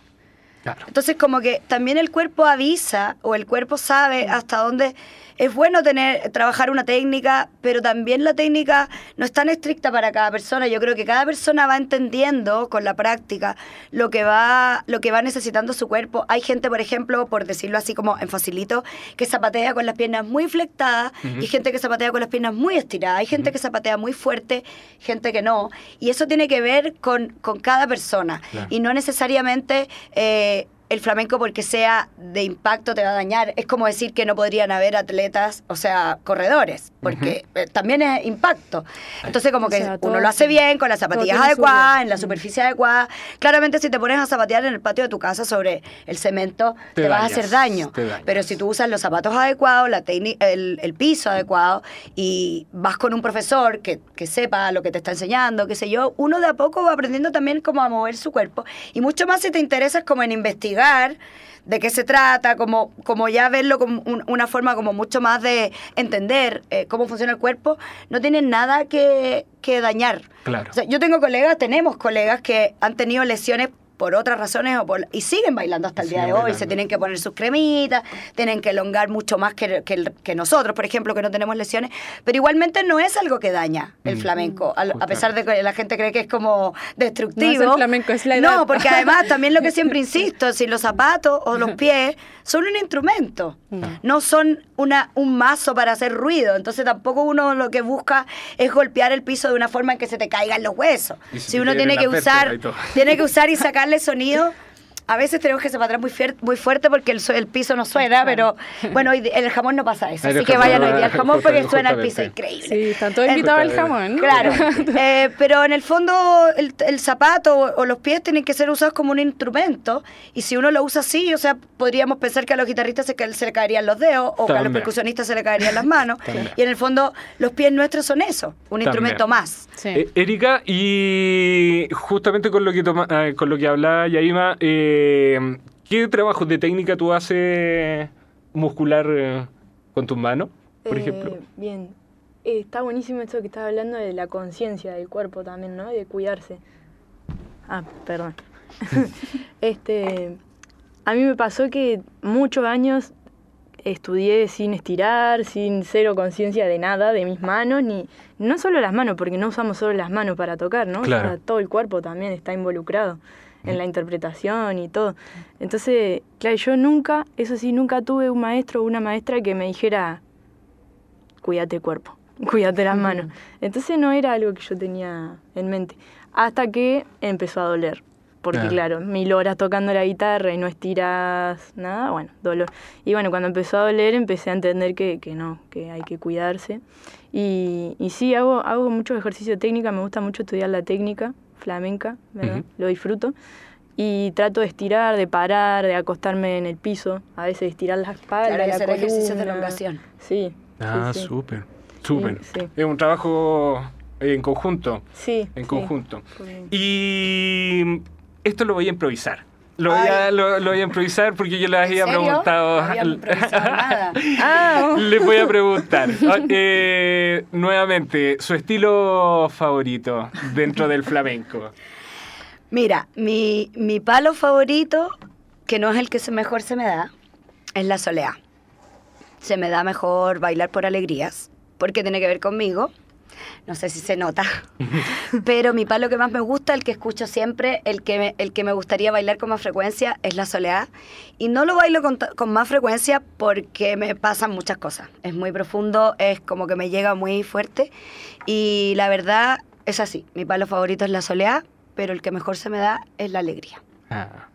Claro. Entonces como que también el cuerpo avisa o el cuerpo sabe hasta dónde es bueno tener trabajar una técnica, pero también la técnica no es tan estricta para cada persona. Yo creo que cada persona va entendiendo con la práctica lo que va lo que va necesitando su cuerpo. Hay gente, por ejemplo, por decirlo así como en facilito, que zapatea con las piernas muy flectadas y gente que zapatea con las piernas muy estiradas. Hay gente que zapatea muy fuerte, gente que no. Y eso tiene que ver con, con cada persona Claro. y no necesariamente eh, el flamenco porque sea de impacto te va a dañar. Es como decir que no podrían haber atletas, o sea, corredores, porque eh, también es impacto. Entonces como O que sea, uno lo hace bien, con las zapatillas adecuadas, en la superficie adecuada. Claramente si te pones a zapatear en el patio de tu casa sobre el cemento, Te te, vas a hacer daño. Pero si tú usas los zapatos adecuados, la el, el piso adecuado y vas con un profesor que, que sepa lo que te está enseñando, qué sé yo, uno de a poco va aprendiendo también cómo a mover su cuerpo. Y mucho más si te interesas como en investigar de qué se trata, como, como ya verlo como un- una forma como mucho más de entender eh, cómo funciona el cuerpo, no tienen nada que, que dañar. Claro. O sea, yo tengo colegas, tenemos colegas que han tenido lesiones por otras razones o por, y siguen bailando hasta el día de hoy. bailando. Se tienen que poner sus cremitas, tienen que elongar mucho más que, que, el- que nosotros, por ejemplo, que no tenemos lesiones. Pero igualmente no es algo que daña el Mm. flamenco, al- a, pesar de que la gente cree que es como destructivo. No es el flamenco, es la edad. No, porque además también lo que siempre insisto, si los zapatos o los pies son un instrumento, Mm. no son una, un mazo para hacer ruido. Entonces tampoco uno lo que busca es golpear el piso de una forma en que se te caigan los huesos. Si te uno tiene que usar, tiene que usar y sacarle sonido. A veces tenemos que zapatar muy, fier- muy fuerte porque el, el piso no suena, pero bueno, en el jamón no pasa eso. Así que jamón vayan hoy día al jamón porque suena el piso increíble. Sí, están todos invitados al jamón. Claro, eh, pero en el fondo el, el zapato o, o los pies tienen que ser usados como un instrumento y si uno lo usa así, o sea, podríamos pensar que a los guitarristas se, se le caerían los dedos o que a los percusionistas se le caerían las manos También. y en el fondo los pies nuestros son eso, un También. instrumento más. Sí. Eh, Erika, y justamente con lo que toma- eh, con lo que hablaba Yaima, eh, ¿qué trabajos de técnica tú haces muscular eh, con tus manos, por Eh, ejemplo? Bien. Eh, está buenísimo esto que estás hablando de la conciencia del cuerpo también, ¿no? De cuidarse. Ah, perdón. este, a mí me pasó que muchos años estudié sin estirar, sin cero conciencia de nada, de mis manos, ni no solo las manos, porque no usamos solo las manos para tocar, ¿no? Claro. O sea, todo el cuerpo también está involucrado en la interpretación y todo. Entonces, claro, yo nunca, eso sí, nunca tuve un maestro o una maestra que me dijera, cuídate el cuerpo, cuídate las manos. Entonces no era algo que yo tenía en mente. Hasta que empezó a doler. Porque Ah. claro, mil horas tocando la guitarra y no estiras nada, bueno, dolor. Y bueno, cuando empezó a doler empecé a entender que, que no, que hay que cuidarse. Y, y sí, hago, hago mucho ejercicio de técnica, me gusta mucho estudiar la técnica flamenca, ¿verdad? Lo disfruto. Y trato de estirar, de parar, de acostarme en el piso, a veces estirar la espalda, Claro, y la hacer ejercicios de elongación. Sí. Ah, sí, sí. súper, súper. Sí, sí. Es un trabajo en conjunto, Sí. en sí. conjunto. Y esto lo voy a improvisar. Lo voy a, lo, lo voy a improvisar porque yo les ¿En había preguntado. No nada. Ah, Les voy a preguntar. Ah, eh, nuevamente, su estilo favorito dentro del flamenco. Mira, mi, mi palo favorito, que no es el que se- mejor se me da, es la soleá. Se me da mejor bailar por alegrías, porque tiene que ver conmigo. No sé si se nota. Pero mi palo que más me gusta, el que escucho siempre, el que me, el que me gustaría bailar con más frecuencia, es la soleá. Y no lo bailo con, más frecuencia porque me pasan muchas cosas. Es muy profundo, es como que me llega muy fuerte. Y la verdad es así. Mi palo favorito es la soleá, pero el que mejor se me da es la alegría. Ah,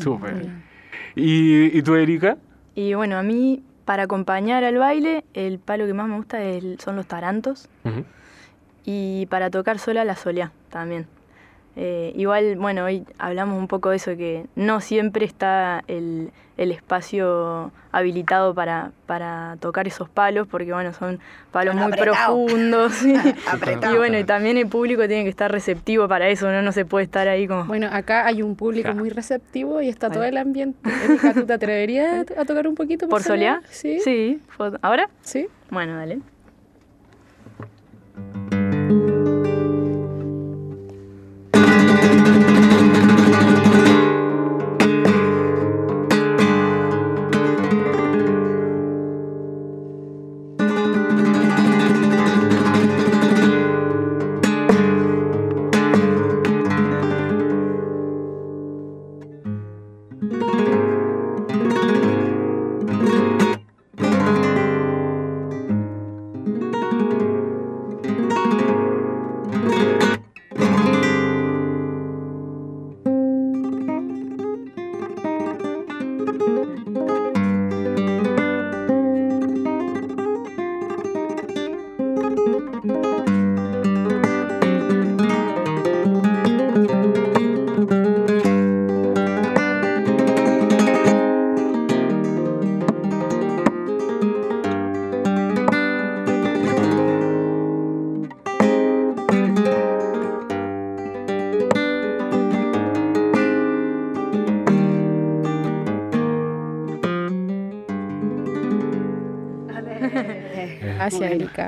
súper. ¿Y, ¿Y tú, Erika? Y bueno, a mí, para acompañar al baile, el palo que más me gusta es- son los tarantos. Ujú. Y para tocar sola, la soleá también. Eh, igual, bueno, hoy hablamos un poco de eso, que no siempre está el, el espacio habilitado para, para tocar esos palos, porque bueno, son palos Son muy profundos. Apretado. y bueno, y también el público tiene que estar receptivo para eso, ¿no? No se puede estar ahí como... Bueno, acá hay un público muy receptivo y está todo el ambiente. Erika, ¿tú te atreverías a tocar un poquito ¿Por soleá? soleá? Sí. Sí. ¿Ahora? Sí. Bueno, dale. Gracias,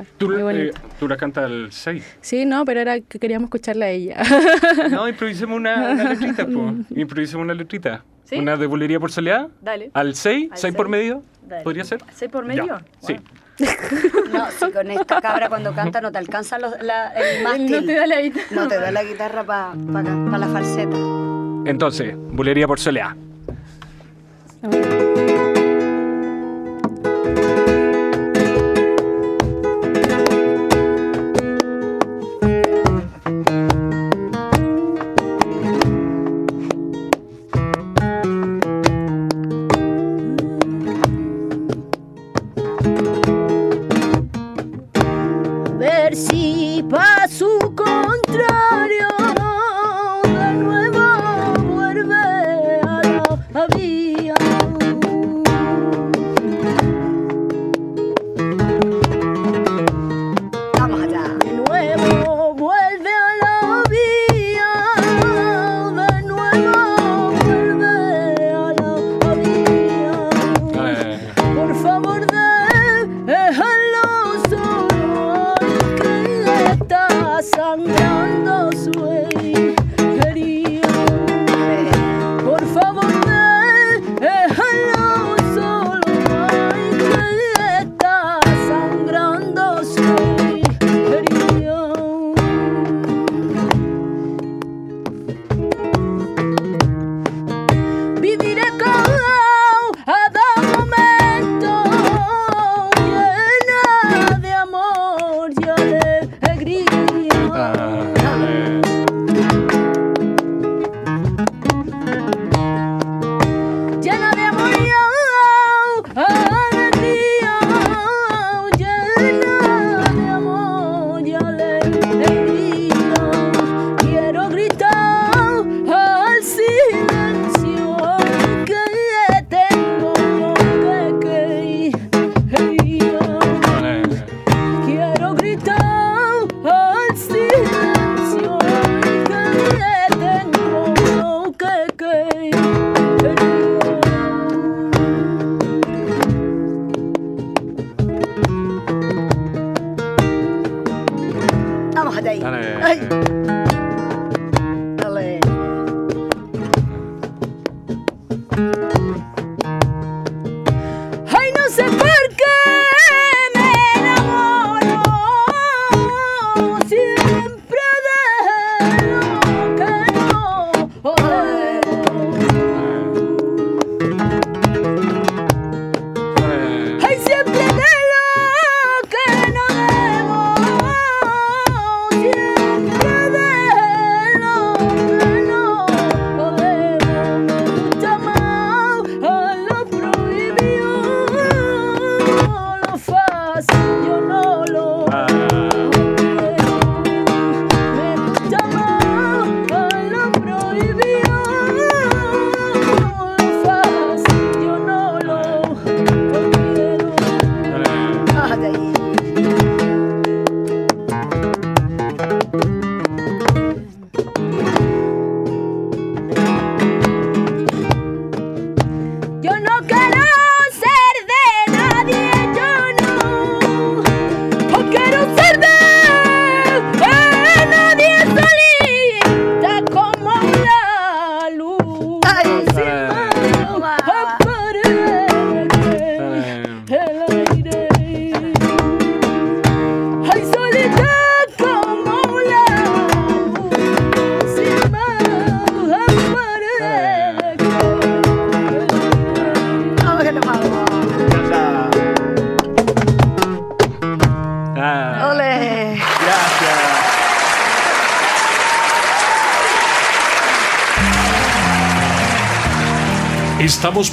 Erika. Tú, Muy eh, tú la cantas al 6. Sí, no, pero era que queríamos escucharla a ella. No, improvisemos una, una letrita, po. Improvisemos una letrita. ¿Sí? Una de bulería por soleá. Dale. Al 6, Al 6 por medio. Dale. ¿Podría ser? ¿Seis por medio? Sí. No, si con esta cabra cuando canta no te alcanza los- la, el mástil. no te da la guitarra. No te da la guitarra para la falseta. Entonces, bulería por soleá.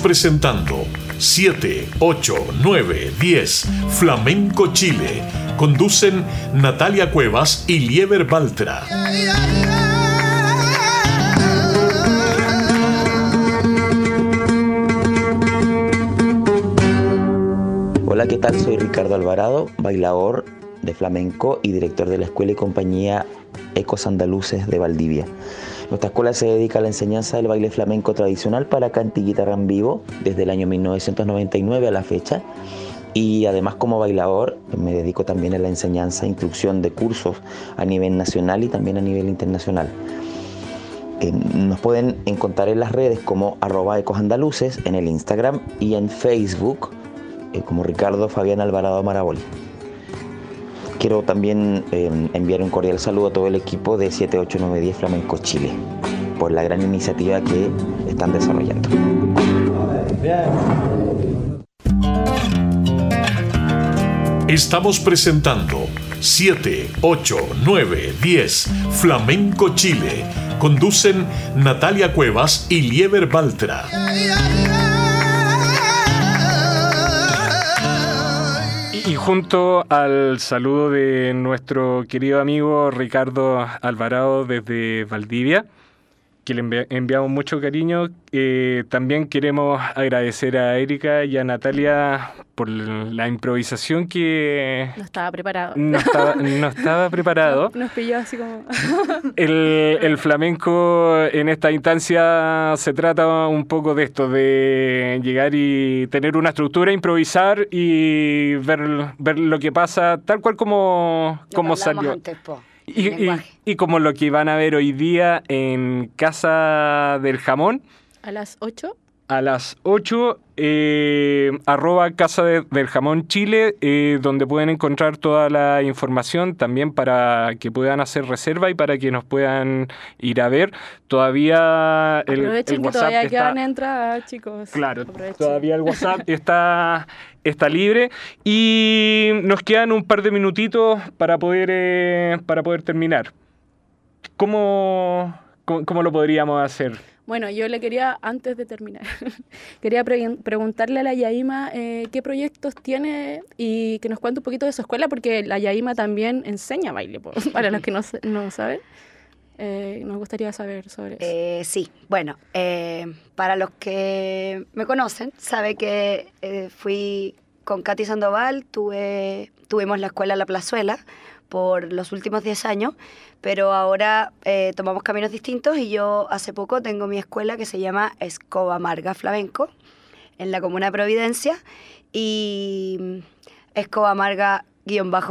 Presentando 7, 8, 9, 10 Flamenco Chile. Conducen Natalia Cuevas y Lieber Baltra. Hola, ¿qué tal? Soy Ricardo Alvarado, bailador de flamenco y director de la Escuela y Compañía Ecos Andaluces de Valdivia. Nuestra escuela se dedica a la enseñanza del baile flamenco tradicional para cante y guitarra en vivo desde el año 1999 a la fecha y además como bailador me dedico también a la enseñanza e instrucción de cursos a nivel nacional y también a nivel internacional. Eh, nos pueden encontrar en las redes como arroba ecosandaluces en el Instagram y en Facebook eh, como Ricardo Fabián Alvarado Maraboli. Quiero también eh, enviar un cordial saludo a todo el equipo de 78910 Flamenco Chile por la gran iniciativa que están desarrollando. Estamos presentando 7, 8, 9, 10 Flamenco Chile. Conducen Natalia Cuevas y Lieber Baltra. Y junto al saludo de nuestro querido amigo Ricardo Alvarado desde Valdivia, que le envi- enviamos mucho cariño. Eh, también queremos agradecer a Erika y a Natalia por la improvisación que No estaba preparado. no estaba, no estaba preparado. Nos pilló así como... El, el flamenco en esta instancia se trata un poco de esto, de llegar y tener una estructura, improvisar y ver, ver lo que pasa tal cual como, como salió. antes, po, Y, y- y como lo que van a ver hoy día en Casa del Jamón A las 8. a las 8, eh, arroba Casa de- del Jamón Chile, eh, donde pueden encontrar toda la información también para que puedan hacer reserva y para que nos puedan ir a ver. Todavía el, Aprovechen el que WhatsApp todavía está... quedan entradas, chicos. Claro, Aprovechen. todavía el WhatsApp está, está libre y nos quedan un par de minutitos para poder, eh, para poder terminar. ¿Cómo, cómo, lo podríamos hacer? Bueno, yo le quería, antes de terminar, quería pre- preguntarle a la Yaima eh, qué proyectos tiene y que nos cuente un poquito de su escuela, porque la Yaima también enseña baile, para los que no, no saben. Eh, nos gustaría saber sobre eso. Eh, sí, bueno, eh, para los que me conocen, sabe que eh, fui con Katy Sandoval, tuve, tuvimos la escuela La Plazuela por los últimos 10 años, pero ahora tomamos caminos distintos y yo hace poco tengo mi escuela que se llama Escoba Marga Flamenco en la comuna de Providencia y mm, Escoba Marga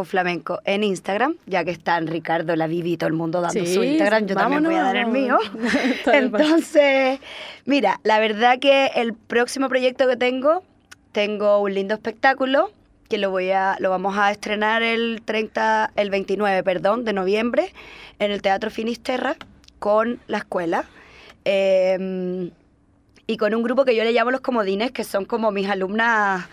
flamenco en Instagram, ya que están Ricardo, la Vivi y todo el mundo dando su Instagram, yo también voy a dar el mío. vámonos. Entonces, mira, la verdad que el próximo proyecto que tengo, tengo un lindo espectáculo que lo voy a lo vamos a estrenar el 30 el 29, perdón, de noviembre en el Teatro Finisterra con la escuela. Eh, y con un grupo que yo le llamo los comodines, que son como mis alumnas,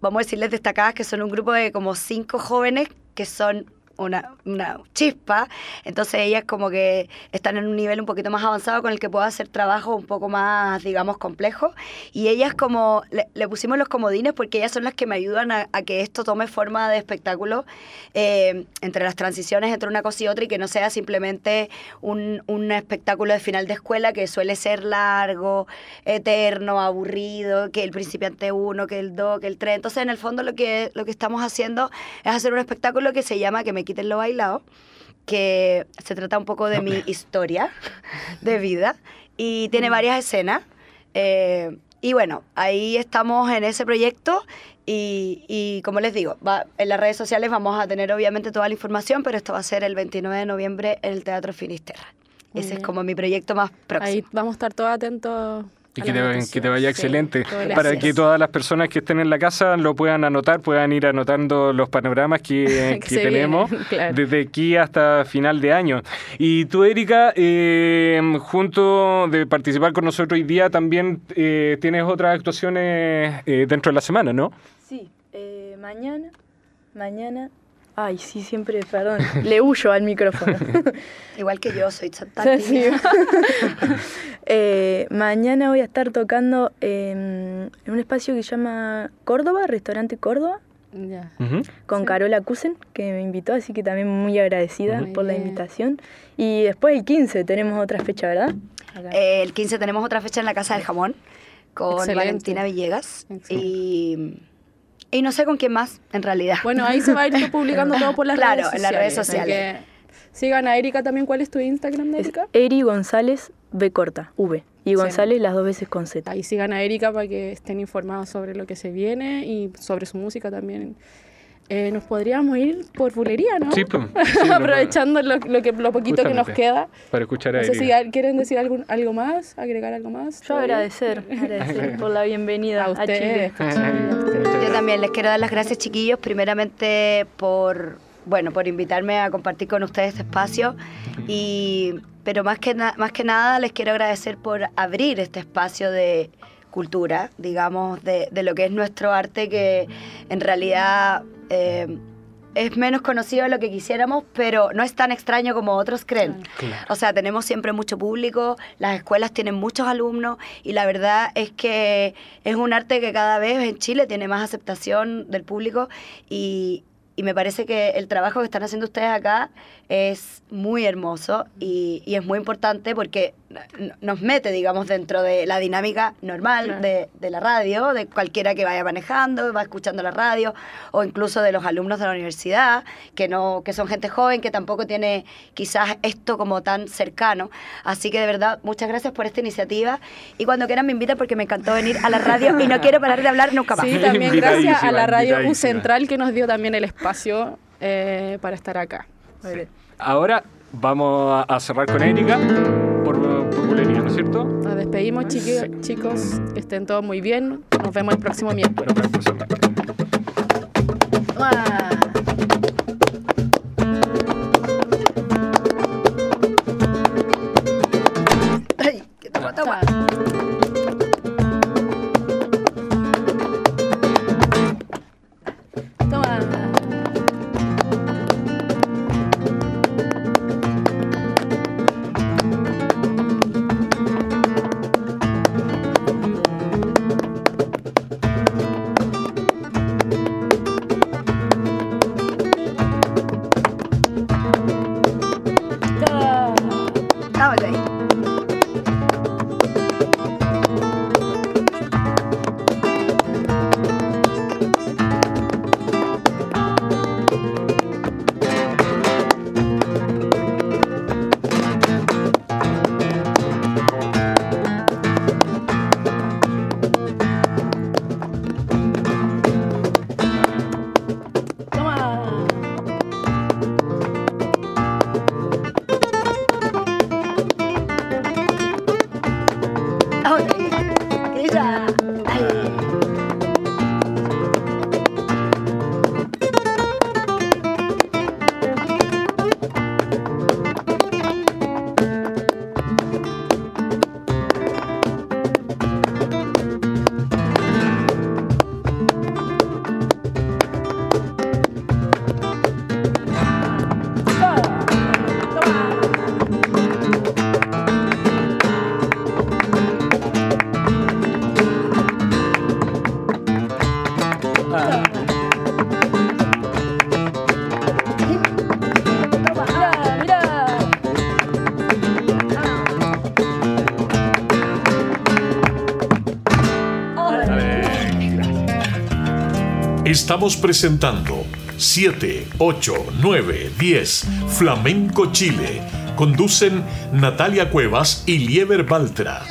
vamos a decirles destacadas, que son un grupo de como cinco jóvenes que son una, una chispa. Entonces ellas como que están en un nivel un poquito más avanzado con el que puedo hacer trabajo un poco más, digamos, complejo. Y ellas como, le, le pusimos los comodines porque ellas son las que me ayudan a, a que esto tome forma de espectáculo eh, entre las transiciones entre una cosa y otra y que no sea simplemente un, un espectáculo de final de escuela que suele ser largo, eterno, aburrido, que el principiante 1, que el 2, que el 3. Entonces, en el fondo lo que, lo que estamos haciendo es hacer un espectáculo que se llama Que me quiten lo bailado, que se trata un poco de mi historia de vida y tiene varias escenas. eh, y bueno, ahí estamos en ese proyecto y, y como les digo, va, en las redes sociales vamos a tener obviamente toda la información, pero esto va a ser el 29 de noviembre en el Teatro Finisterra. Muy Ese es como mi proyecto más próximo. Ahí vamos a estar todos atentos. Y que te, que te vaya excelente. Para que todas las personas que estén en la casa lo puedan anotar, puedan ir anotando los panoramas que, Que que se tenemos claro. desde aquí hasta final de año. Y tú, Erika, eh, junto de participar con nosotros hoy día, también eh, tienes otras actuaciones eh, dentro de la semana, ¿no? Sí, eh, mañana, mañana... Ay, sí, siempre, perdón, le huyo al micrófono. Igual que yo, soy tan Sí. Eh, mañana voy a estar tocando en, en un espacio que se llama Córdoba, Restaurante Córdoba, Ya. Ujú. con Sí. Carola Cusen, que me invitó, así que también muy agradecida Muy por la invitación. Y después el 15 tenemos otra fecha, ¿verdad? Eh, el 15 tenemos otra fecha en la Casa del Jamón con Excelente. Valentina Villegas. Excelente. Y, y no sé con quién más, en realidad. Bueno, ahí se va a ir publicando todo por las Claro, redes en sociales. las redes sociales. que Sigan a Erika también. ¿Cuál es tu Instagram, Es Erika? Eri González B corta, V. Y González las dos veces con Z. Ahí sigan a Erika para que estén informados sobre lo que se viene y sobre su música también. Eh, nos podríamos ir por bulería, ¿no? Sí, pues, sí, Aprovechando lo, lo que, lo poquito que nos queda. Para escuchar a No sé si quieren decir algún, algo más, agregar algo más. Yo agradecer, agradecer por la bienvenida a ustedes. A. Yo también les quiero dar las gracias, chiquillos, primeramente por, bueno, por invitarme a compartir con ustedes este espacio y pero más que na- más que nada les quiero agradecer por abrir este espacio de cultura, digamos, de, de lo que es nuestro arte que en realidad eh, es menos conocido de lo que quisiéramos, pero no es tan extraño como otros creen. O sea, tenemos siempre mucho público, las escuelas tienen muchos alumnos y la verdad es que es un arte que cada vez en Chile tiene más aceptación del público y, y me parece que el trabajo que están haciendo ustedes acá es muy hermoso y, y es muy importante porque nos mete, digamos, dentro de la dinámica normal Claro. de, de la radio, de cualquiera que vaya manejando, va escuchando la radio, o incluso de los alumnos de la universidad, que, no, que son gente joven, que tampoco tiene quizás esto como tan cercano. Así que de verdad, muchas gracias por esta iniciativa y cuando quieran me invitan porque me encantó venir a la radio y no quiero parar de hablar nunca más. Sí, también gracias a la radio U. Central que nos dio también el espacio eh, para estar acá. Ahora vamos a- cerrar con Erika por, por bulería, ¿no es cierto? Nos despedimos, chiqui- chicos. Que estén todos muy bien. Nos vemos el próximo miércoles. Toma. Estamos presentando 7, 8, 9, 10 Flamenco Chile. Conducen Natalia Cuevas y Lieber Baltra.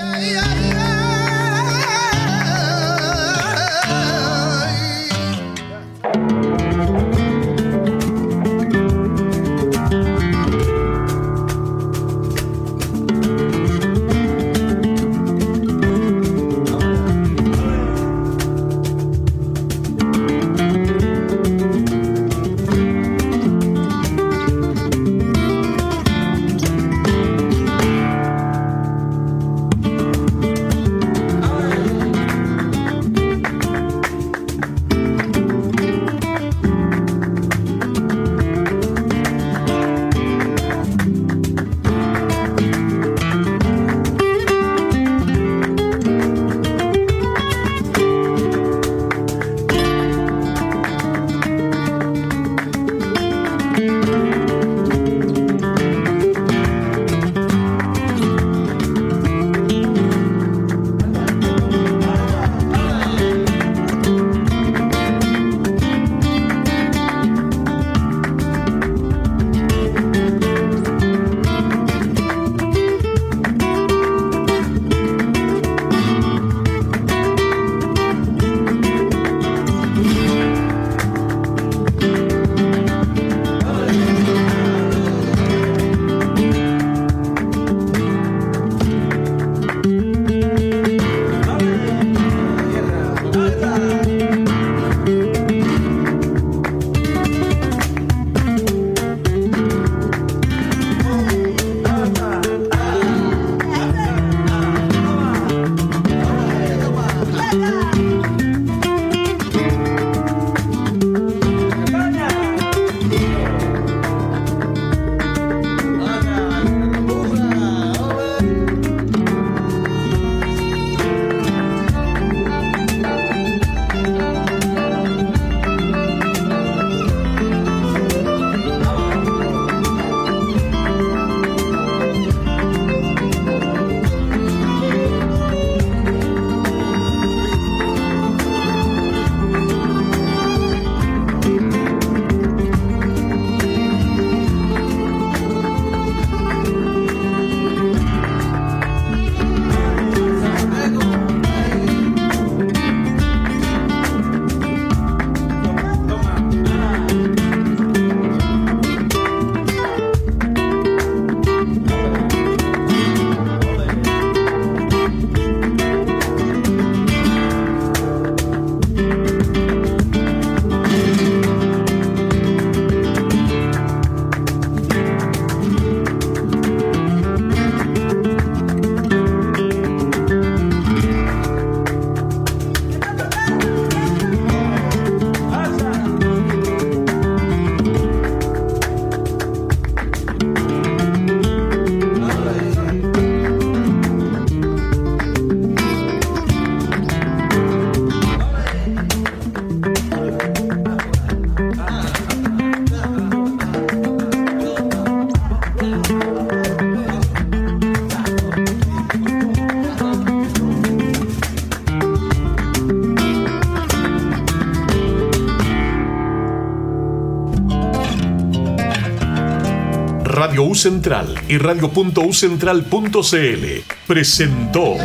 Central y radio.ucentral.cl presentó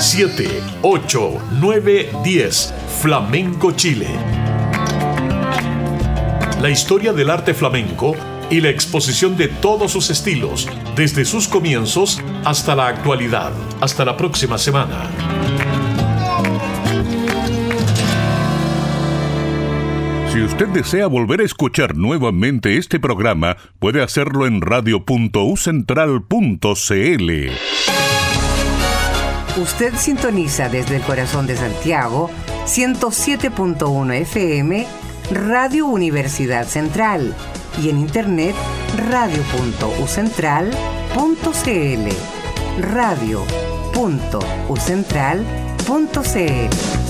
7, 8, 9, 10 Flamenco Chile. La historia del arte flamenco y la exposición de todos sus estilos, desde sus comienzos hasta la actualidad. Hasta la próxima semana. Si usted desea volver a escuchar nuevamente este programa, puede hacerlo en radio.ucentral.cl. Usted sintoniza desde el corazón de Santiago 107.1 FM Radio Universidad Central y en internet radio.ucentral.cl radio.ucentral.cl